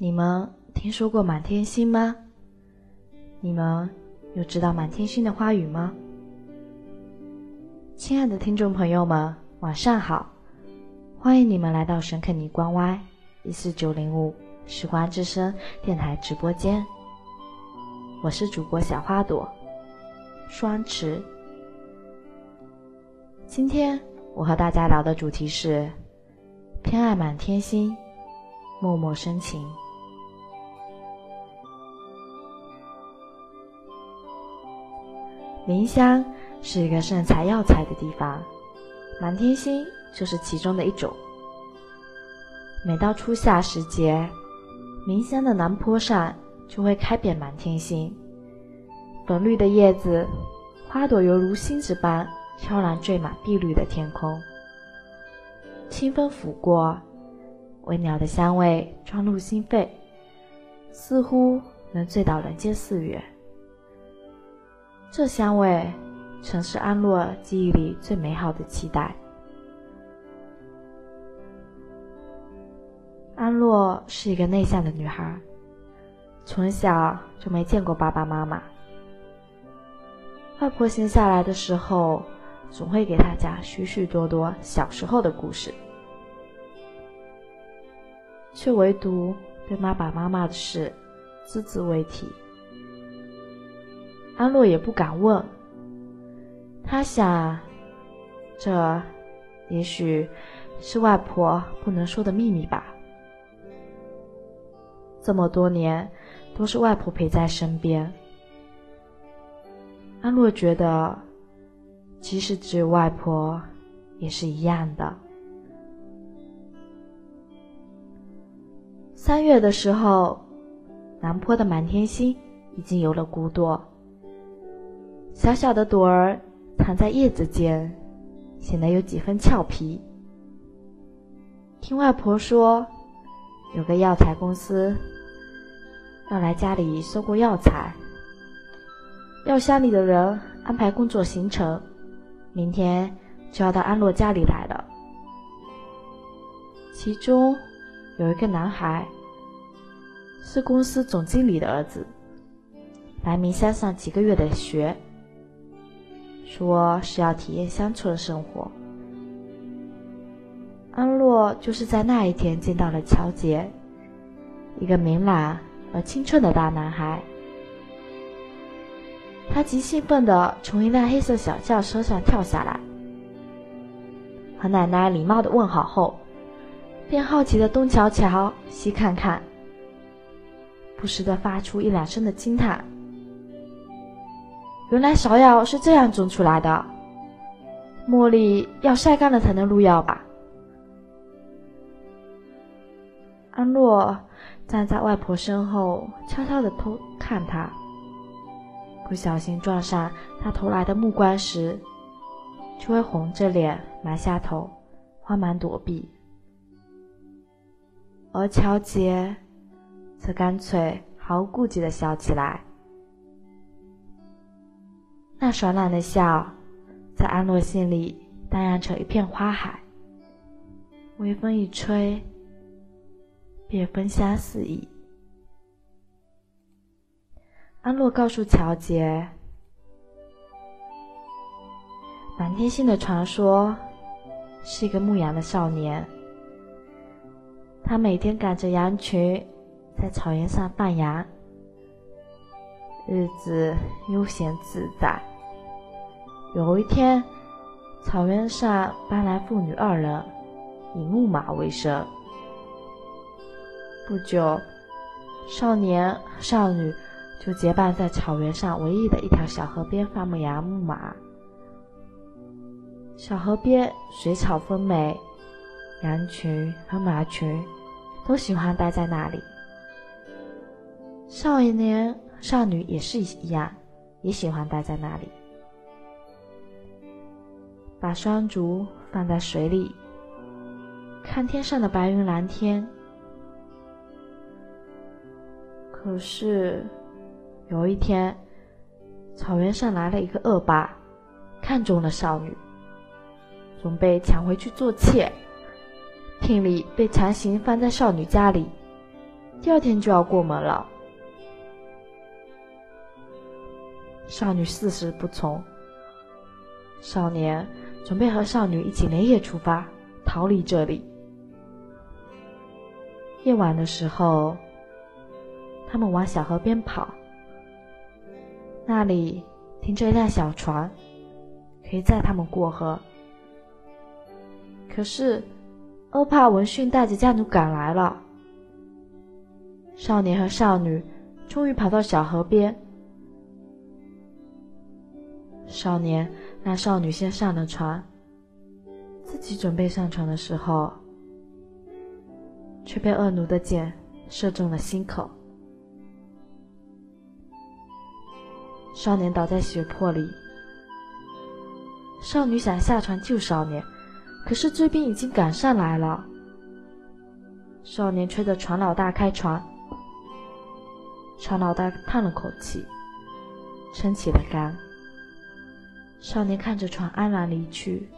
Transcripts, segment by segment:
你们听说过满天星吗？你们有知道满天星的花语吗？亲爱的听众朋友们，晚上好！欢迎你们来到神肯尼关 Y 一四九零五时光之声电台直播间，我是主播小花朵双池。今天我和大家聊的主题是偏爱满天星，默默深情。临湘是一个盛产药材的地方，满天星就是其中的一种。每到初夏时节，临湘的南坡上就会开遍满天星，粉绿的叶子，花朵犹如星子般飘然缀满碧绿的天空。清风拂过，微鸟的香味钻入心肺，似乎能醉倒人间四月。这香味，曾是安洛记忆里最美好的期待。安洛是一个内向的女孩，从小就没见过爸爸妈妈。外婆闲下来的时候，总会给她讲许许多多小时候的故事，却唯独对爸爸妈妈的事，只字未提。安洛也不敢问，他想，这也许是外婆不能说的秘密吧。这么多年都是外婆陪在身边，安洛觉得，即使只有外婆，也是一样的。三月的时候，南坡的满天星已经有了骨朵。小小的朵儿藏在叶子间，显得有几分俏皮。听外婆说，有个药材公司要来家里收购药材，药箱里的人安排工作行程，明天就要到安洛家里来了。其中有一个男孩，是公司总经理的儿子，来明山上几个月的学。说是要体验乡村生活。安洛就是在那一天见到了乔杰，一个明朗而青春的大男孩。他极兴奋地从一辆黑色小轿车上跳下来，和奶奶礼貌地问好后，便好奇地东瞧瞧西看看，不时地发出一两声的惊叹。原来芍药是这样种出来的，茉莉要晒干了才能入药吧？安洛站在外婆身后，悄悄地偷看她，不小心撞上她投来的目光时，就会红着脸埋下头，慌忙躲避。而乔杰则干脆毫无顾忌地笑起来。那爽朗的笑，在安洛心里荡漾成一片花海。微风一吹，便芬香四溢。安洛告诉乔杰，满天星的传说是一个牧羊的少年，他每天赶着羊群，在草原上放羊。日子悠闲自在。有一天，草原上搬来父女二人，以牧马为生。不久，少年少女就结伴在草原上唯一的一条小河边放牧羊牧马。小河边水草丰美，羊群和马群都喜欢待在那里。少年。少女也是一样，也喜欢待在那里，把双足放在水里，看天上的白云蓝天。可是有一天，草原上来了一个恶霸，看中了少女，准备抢回去做妾，聘礼被强行放在少女家里。第二天就要过门了。少女四时不从，少年准备和少女一起连夜出发，逃离这里。夜晚的时候，他们往小河边跑，那里停着一辆小船，可以载他们过河。可是，欧帕闻讯带着家奴赶来了。少年和少女终于跑到小河边。少年让少女先上了船，自己准备上船的时候，却被恶奴的箭射中了心口。少年倒在血泊里，少女想下船救少年，可是追兵已经赶上来了。少年催着船老大开船，船老大叹了口气，撑起了杆。少年看着船安然离去，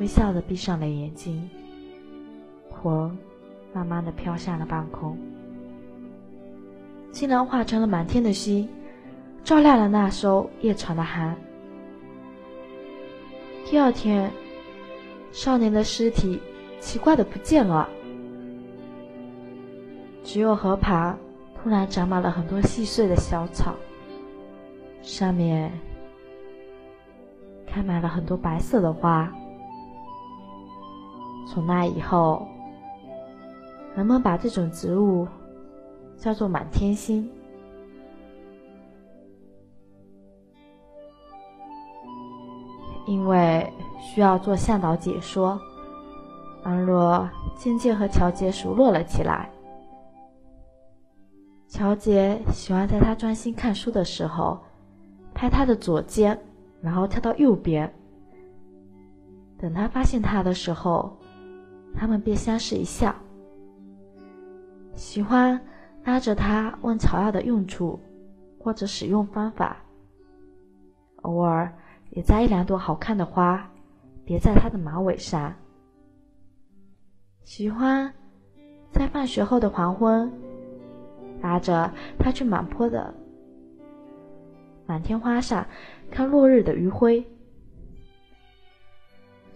微笑的闭上了眼睛，魂慢慢的飘向了半空，竟然化成了满天的星，照亮了那艘夜船的航。第二天，少年的尸体奇怪的不见了，只有河旁突然长满了很多细碎的小草，上面。开满了很多白色的花。从那以后，人们把这种植物叫做满天星。因为需要做向导解说，安若渐渐和乔杰熟络了起来。乔杰喜欢在他专心看书的时候，拍他的左肩。然后跳到右边。等他发现他的时候，他们便相视一笑。喜欢拉着他问草药的用处或者使用方法，偶尔也摘一两朵好看的花别在他的马尾上。喜欢在放学后的黄昏，拉着他去满坡的满天花上。看落日的余晖，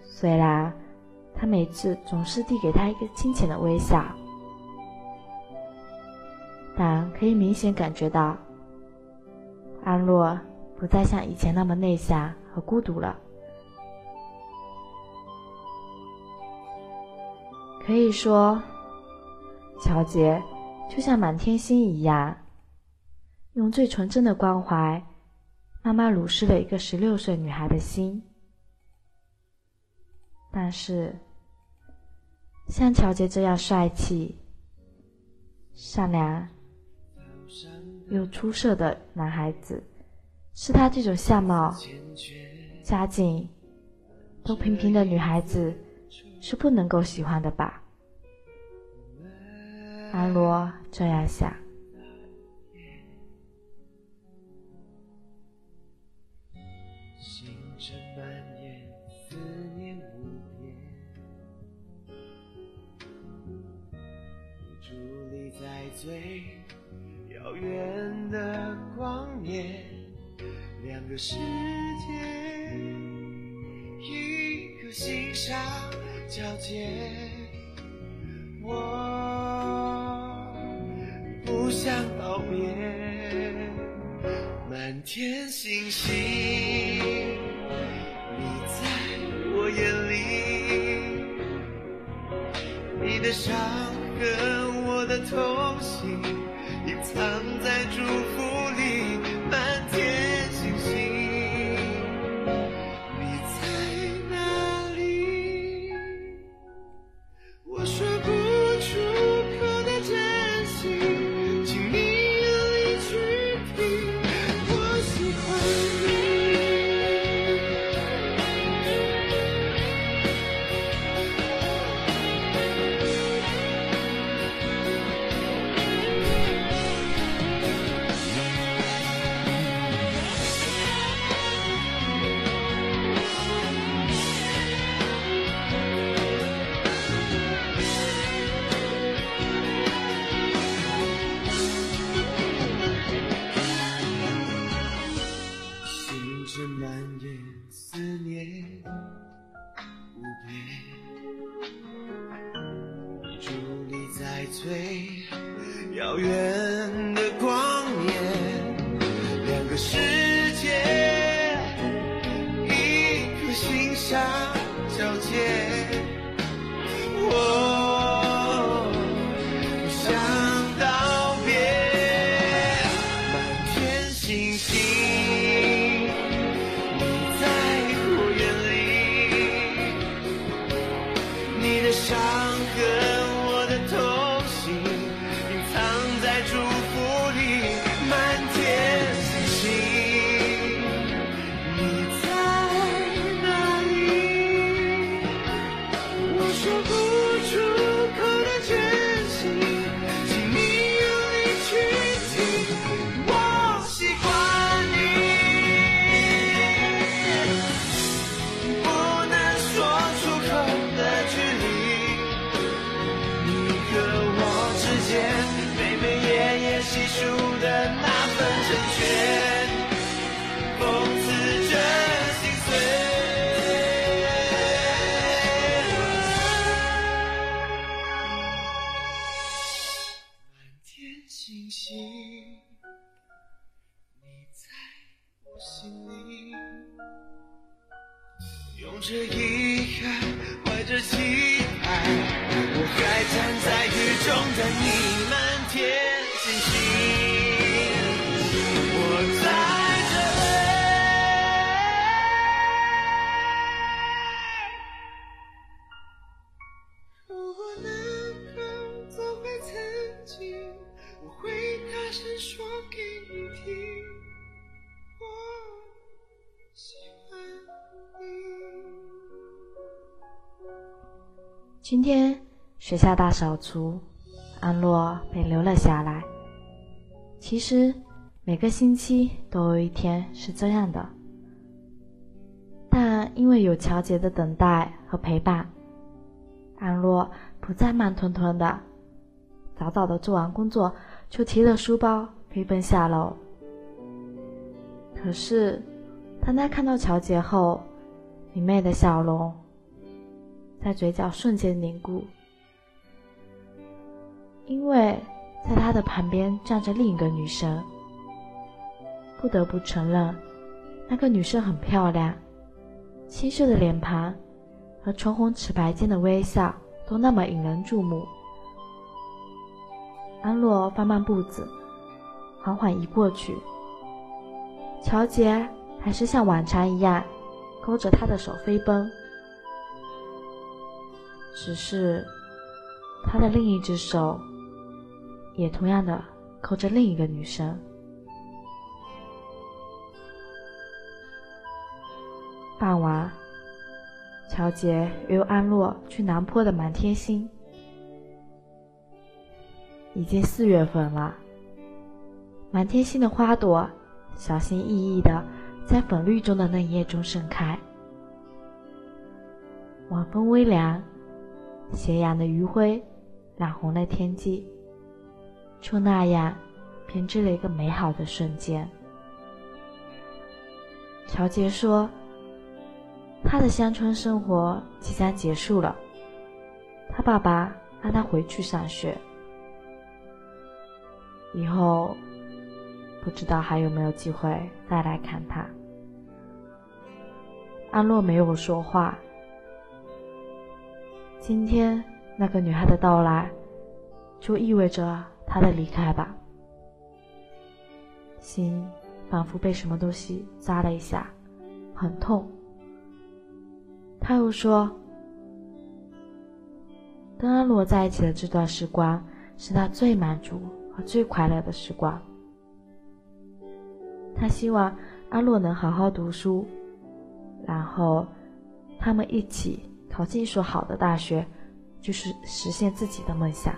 虽然他每次总是递给他一个亲切的微笑，但可以明显感觉到，安若不再像以前那么内向和孤独了。可以说，乔杰就像满天星一样，用最纯真的关怀。妈妈濡湿了一个十六岁女孩的心，但是像乔杰这样帅气、善良又出色的男孩子，是他这种相貌、家境都平平的女孩子是不能够喜欢的吧？安罗这样想。最遥远的光年，两个世界，一颗心上交界。我不想道别，满天星星，你在我眼里，的伤痕，我的痛心，隐藏在祝福。见心，你在我心里，用着遗憾，怀着期待，我还站在雨中等你。学校大扫除，安洛被留了下来。其实每个星期都有一天是这样的，但因为有乔杰的等待和陪伴，安洛不再慢吞吞的，早早的做完工作就提着书包飞奔下楼。可是，当他看到乔杰后，明媚的笑容在嘴角瞬间凝固，因为在他的旁边站着另一个女生。不得不承认，那个女生很漂亮，清秀的脸庞和唇红齿白间的微笑都那么引人注目。安洛放慢步子，缓缓移过去。乔杰还是像往常一样，勾着她的手飞奔。只是，他的另一只手也同样的扣着另一个女生。傍晚，乔杰约安洛去南坡的满天星。已经四月份了，满天星的花朵小心翼翼的在粉绿中的嫩叶中盛开。晚风微凉。斜阳的余晖染红了天际，就那样编织了一个美好的瞬间。乔杰说：“他的乡村生活即将结束了，他爸爸让他回去上学，以后不知道还有没有机会再来看他。”安洛没有说话。今天那个女孩的到来，就意味着他的离开吧。心仿佛被什么东西扎了一下，很痛。他又说：“跟安洛在一起的这段时光，是他最满足和最快乐的时光。他希望安洛能好好读书，然后他们一起。”考进一所好的大学，就是实现自己的梦想。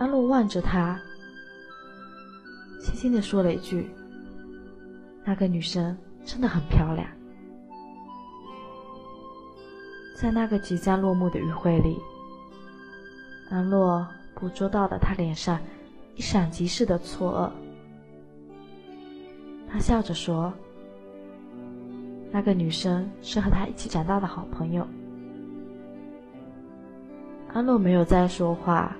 安洛望着他，轻轻的说了一句：“那个女生真的很漂亮。”在那个即将落幕的余晖里，安洛捕捉到了他脸上一闪即逝的错愕。他笑着说。那个女生是和他一起长大的好朋友。安洛没有再说话，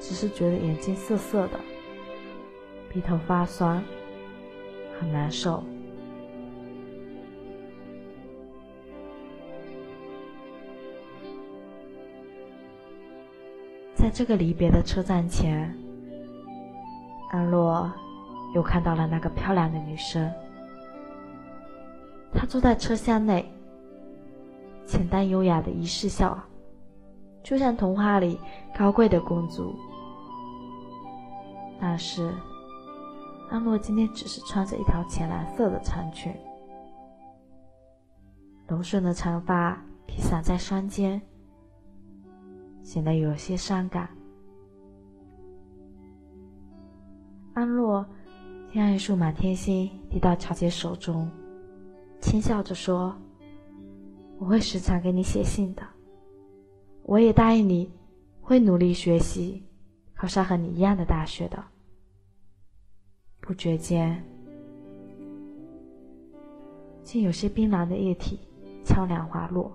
只是觉得眼睛涩涩的，鼻头发酸，很难受。在这个离别的车站前，安洛又看到了那个漂亮的女生。她坐在车厢内，简单优雅的仪式笑，就像童话里高贵的公主。但是，安洛今天只是穿着一条浅蓝色的长裙，柔顺的长发披散在双肩。显得有些伤感。安洛将一束满天星递到乔杰手中，轻笑着说：“我会时常给你写信的。我也答应你，会努力学习，考上和你一样的大学的。”不觉间，竟有些冰凉的液体悄然滑落。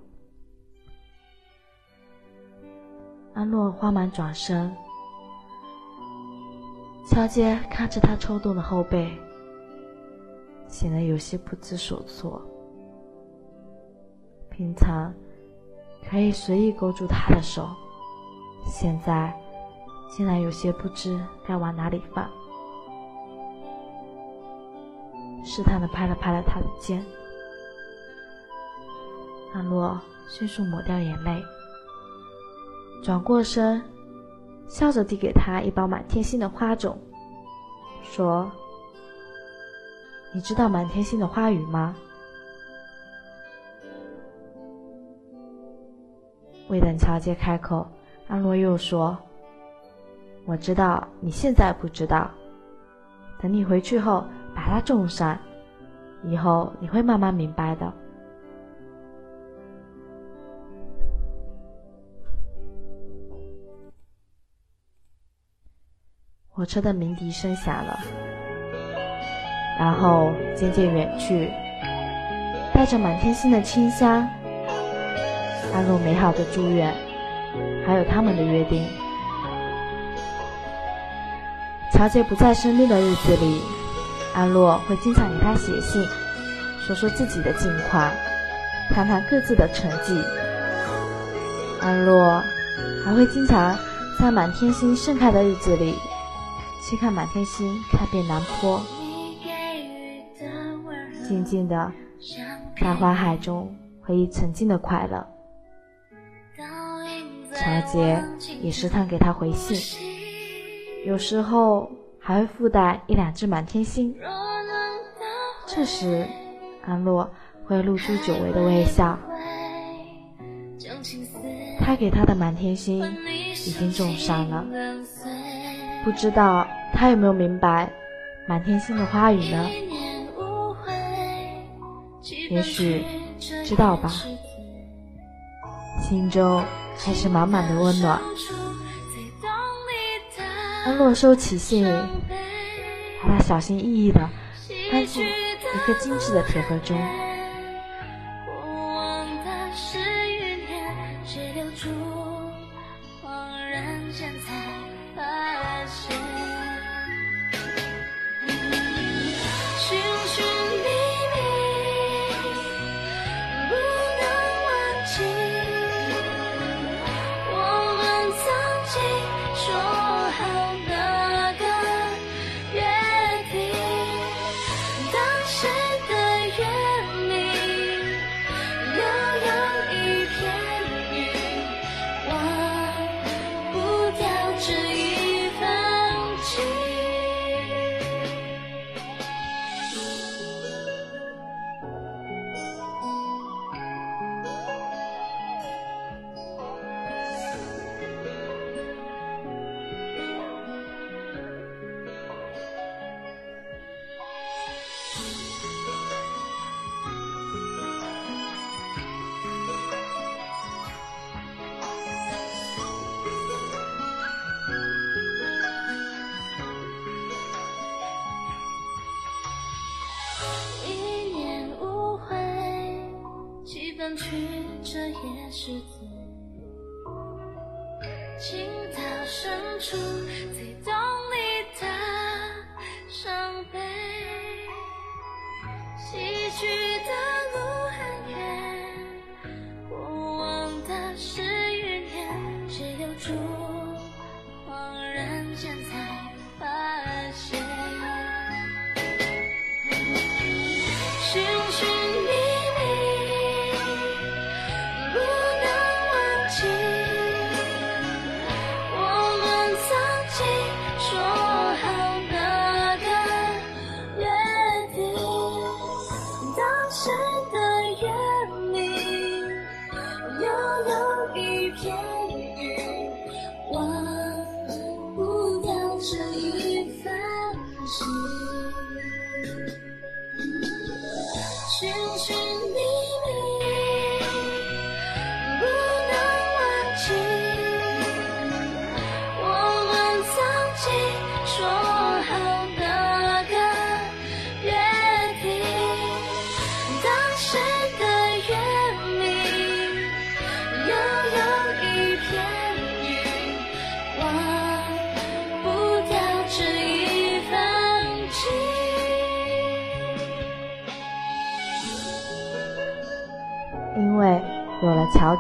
安洛慌忙转身，乔杰看着他抽动的后背，显得有些不知所措。平常可以随意勾住他的手，现在竟然有些不知该往哪里放，试探的拍了拍了他的肩。阿洛迅速抹掉眼泪。转过身，笑着递给他一包满天星的花种，说：“你知道满天星的花语吗？”未等乔杰开口，阿洛又说：“我知道你现在不知道，等你回去后把它种上，以后你会慢慢明白的。”火车的鸣笛声响了，然后渐渐远去，带着满天星的清香。安洛美好的祝愿，还有他们的约定。乔杰不在身边的日子里，安洛会经常给他写信，说说自己的近况，谈谈各自的成绩。安洛还会经常在满天星盛开的日子里。去看满天星，看遍南坡，静静的在花海中回忆曾经的快乐。乔杰也时常给他回信，有时候还会附带一两只满天星。这时，安洛会露出久违的微笑。他给他的满天星已经种上了。不知道他有没有明白满天星的花语呢？也许知道吧。心中还是满满的温暖。安洛收起信，把它小心翼翼地放进一个精致的铁盒中。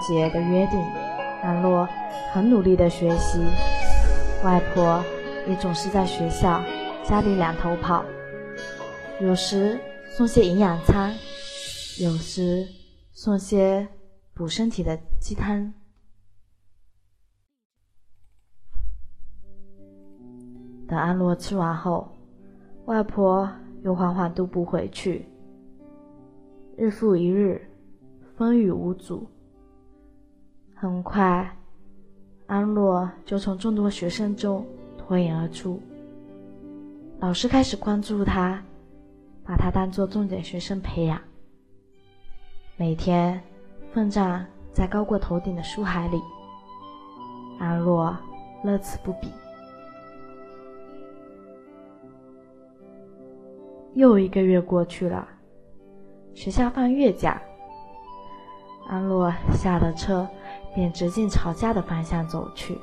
节的约定，安洛很努力的学习，外婆也总是在学校、家里两头跑，有时送些营养餐，有时送些补身体的鸡汤。等安洛吃完后，外婆又缓缓踱步回去。日复一日，风雨无阻。很快，安洛就从众多学生中脱颖而出。老师开始关注他，把他当做重点学生培养。每天奋战在高过头顶的书海里，安洛乐此不疲。又一个月过去了，学校放月假。安洛下了车，便直径朝家的方向走去。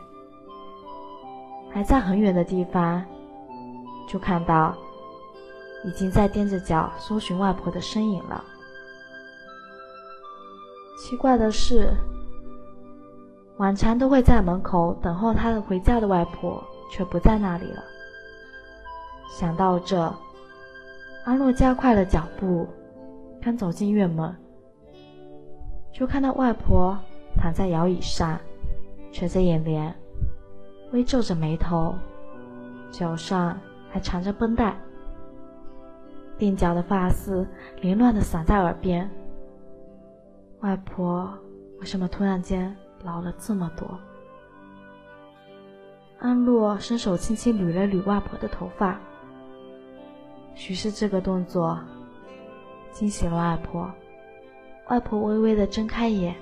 还在很远的地方，就看到已经在踮着脚搜寻外婆的身影了。奇怪的是，往常都会在门口等候他的回家的外婆，却不在那里了。想到这，阿洛加快了脚步，刚走进院门，就看到外婆躺在摇椅上，垂着眼帘，微皱着眉头，脚上还缠着绷带，鬓角的发丝凌乱的散在耳边。外婆为什么突然间老了这么多？安洛伸手轻轻捋了捋外婆的头发。许是这个动作惊醒了外婆，外婆微微的睁开眼，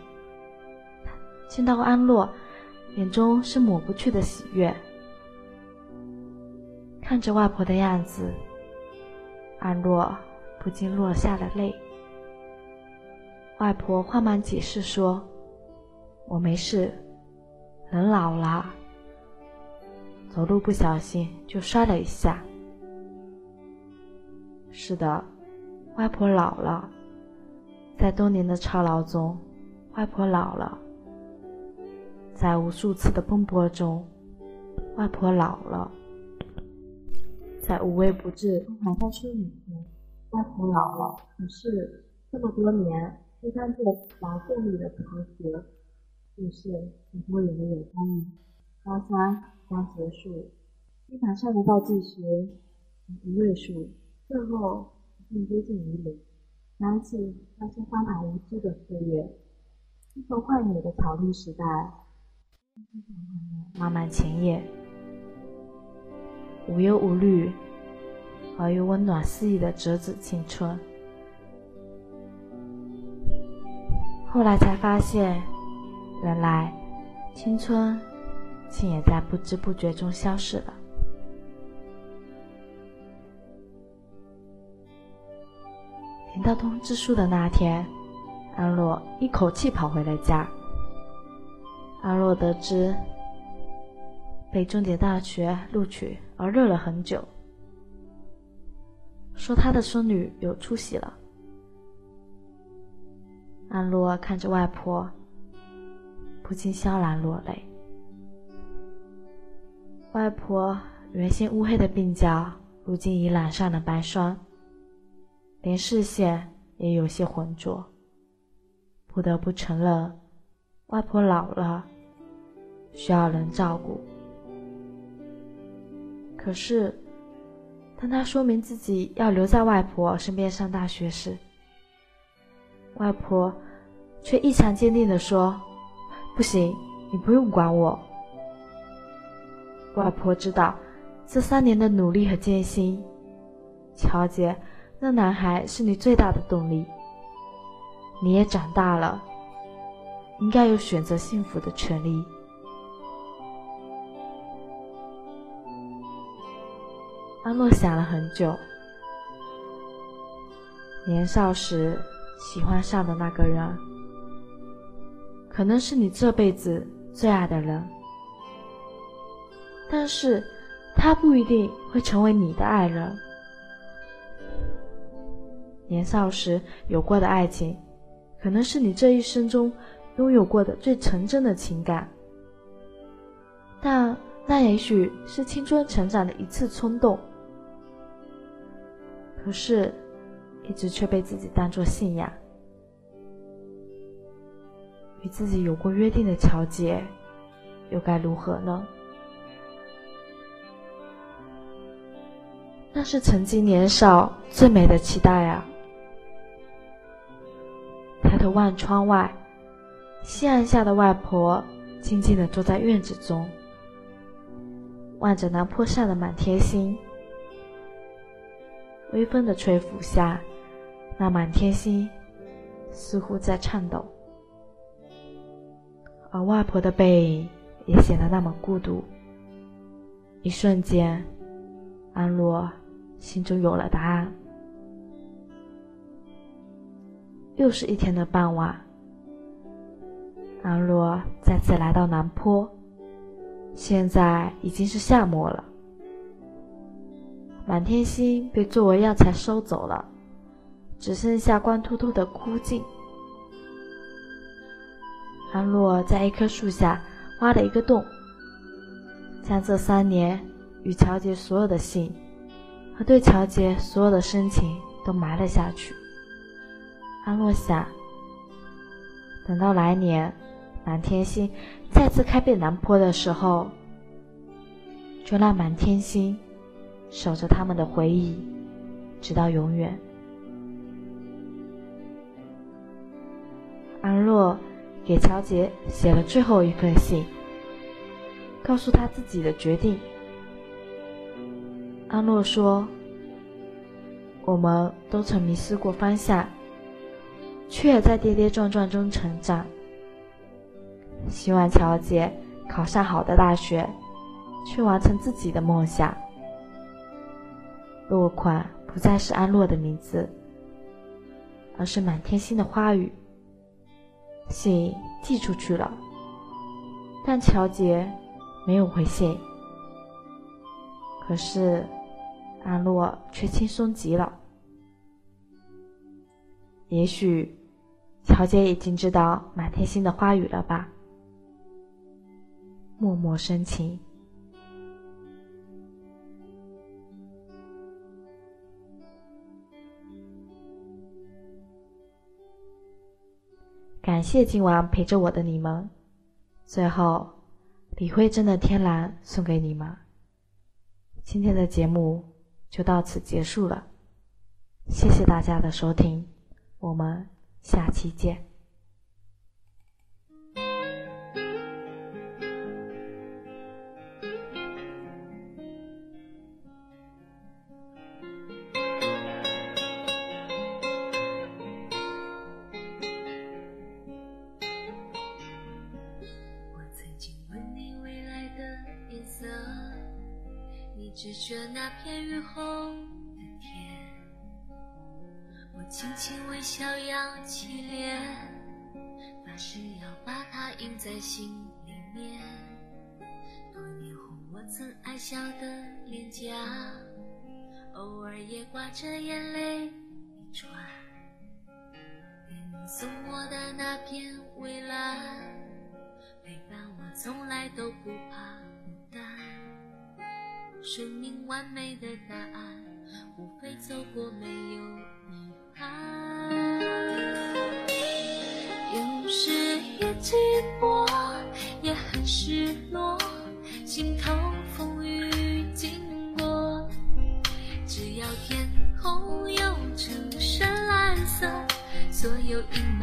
见到安洛，眼中是抹不去的喜悦。看着外婆的样子，安洛不禁落下了泪。外婆慌忙解释说：“我没事，人老了，走路不小心就摔了一下。”是的，外婆老了，在多年的操劳中，外婆老了，在无数次的奔波中，外婆老了，在无微不至都还在身影中，外婆老了。可是这么多年，就当做劳动里的逃学，就是很多人的眼光，高三刚结束，地板上的倒计时一位数。最后更接近于零，想起那些荒唐无知的岁月，青头换野的草绿时代，漫漫前夜，无忧无虑而又温暖肆意的折纸青春。后来才发现，原来青春竟也在不知不觉中消逝了。领到通知书的那天，安洛一口气跑回了家。阿洛得知被重点大学录取而热了很久，说他的孙女有出息了。阿洛看着外婆，不禁潸然落泪。外婆原先乌黑的鬓角，如今已染上了白霜，连视线也有些浑浊。不得不承认，外婆老了，需要人照顾。可是，当他说明自己要留在外婆身边上大学时，外婆却异常坚定地说：“不行，你不用管我。”外婆知道这三年的努力和艰辛，乔杰，那男孩是你最大的动力。你也长大了，应该有选择幸福的权利。安洛想了很久，年少时。喜欢上的那个人，可能是你这辈子最爱的人，但是他不一定会成为你的爱人。年少时有过的爱情，可能是你这一生中拥有过的最纯真的情感，但那也许是青春成长的一次冲动。可是。一直却被自己当作信仰，与自己有过约定的乔杰，又该如何呢？那是曾经年少最美的期待啊！抬头望窗外，夕阳下的外婆静静的坐在院子中，望着南坡上的满天星，微风的吹拂下。那满天星似乎在颤抖，而外婆的背影也显得那么孤独。一瞬间，安洛心中有了答案。又是一天的傍晚，安洛再次来到南坡，现在已经是夏末了，满天星被作为药材收走了。只剩下光秃秃的枯茎。安洛在一棵树下挖了一个洞，将这三年与乔杰所有的信和对乔杰所有的深情都埋了下去。安洛想，等到来年满天星再次开遍南坡的时候，就让满天星守着他们的回忆，直到永远。安洛给乔杰写了最后一封信，告诉他自己的决定。安洛说：“我们都曾迷失过方向，却也在跌跌撞撞中成长。希望乔杰考上好的大学，去完成自己的梦想。落款不再是安洛的名字，而是满天星的花语。”信寄出去了，但乔杰没有回信。可是安洛却轻松极了。也许乔杰已经知道满天星的花语了吧？默默深情。感谢今晚陪着我的你们。最后，李慧珍的《天蓝》送给你们。今天的节目就到此结束了，谢谢大家的收听，我们下期见。微笑的脸颊，偶尔也挂着眼泪一串。送我的那片蔚蓝，陪伴我从来都不怕孤单。生命完美的答案，无非走过没有遗憾。有时也寂寞，也很失落，心痛。所有阴。